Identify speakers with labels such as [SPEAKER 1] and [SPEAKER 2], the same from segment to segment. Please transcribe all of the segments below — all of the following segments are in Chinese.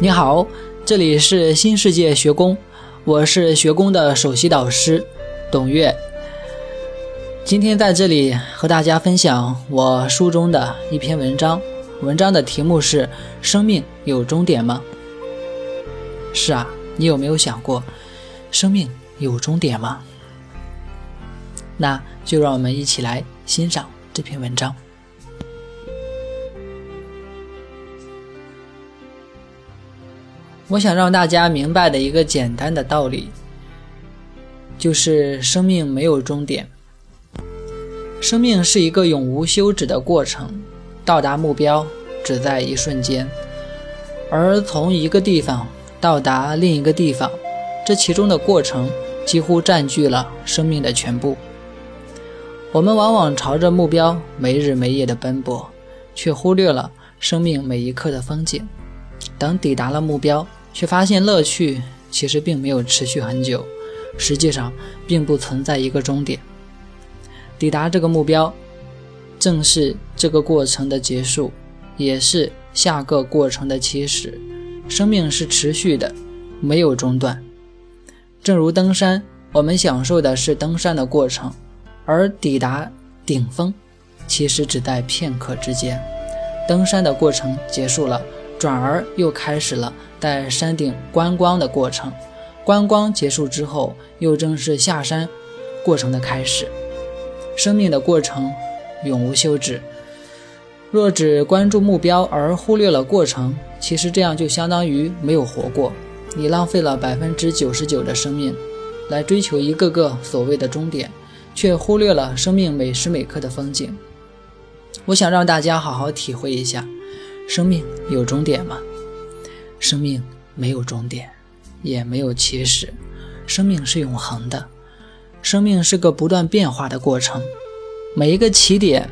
[SPEAKER 1] 你好，这里是新世界学宫，我是学宫的首席导师董月。今天在这里和大家分享我书中的一篇文章，文章的题目是“生命有终点吗？”是啊，你有没有想过，生命有终点吗？那就让我们一起来欣赏这篇文章。我想让大家明白的一个简单的道理，就是生命没有终点。生命是一个永无休止的过程，到达目标只在一瞬间，而从一个地方到达另一个地方，这其中的过程几乎占据了生命的全部。我们往往朝着目标没日没夜的奔波，却忽略了生命每一刻的风景。等抵达了目标，却发现乐趣其实并没有持续很久，实际上并不存在一个终点。抵达这个目标，正是这个过程的结束，也是下个过程的起始。生命是持续的，没有中断。正如登山，我们享受的是登山的过程，而抵达顶峰，其实只在片刻之间。登山的过程结束了。转而又开始了在山顶观光的过程，观光结束之后，又正是下山过程的开始。生命的过程永无休止。若只关注目标而忽略了过程，其实这样就相当于没有活过。你浪费了百分之九十九的生命，来追求一个个所谓的终点，却忽略了生命每时每刻的风景。我想让大家好好体会一下。生命有终点吗？生命没有终点，也没有起始。生命是永恒的，生命是个不断变化的过程。每一个起点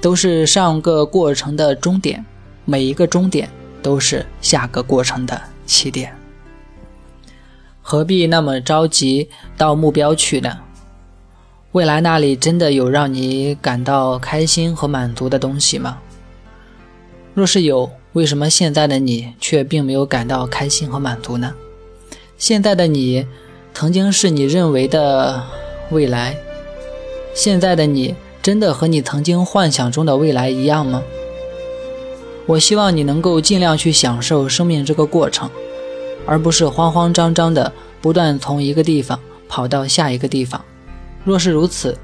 [SPEAKER 1] 都是上个过程的终点，每一个终点都是下个过程的起点。何必那么着急到目标去呢？未来那里真的有让你感到开心和满足的东西吗？若是有，为什么现在的你却并没有感到开心和满足呢？现在的你，曾经是你认为的未来，现在的你真的和你曾经幻想中的未来一样吗？我希望你能够尽量去享受生命这个过程，而不是慌慌张张的不断从一个地方跑到下一个地方。若是如此，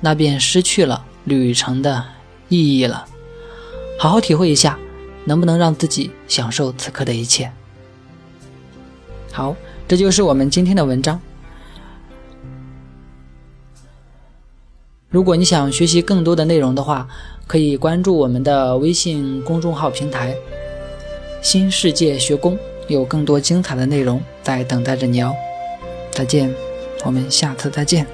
[SPEAKER 1] 那便失去了旅程的意义了。好好体会一下，能不能让自己享受此刻的一切？好，这就是我们今天的文章。如果你想学习更多的内容的话，可以关注我们的微信公众号平台“新世界学宫”，有更多精彩的内容在等待着你哦。再见，我们下次再见。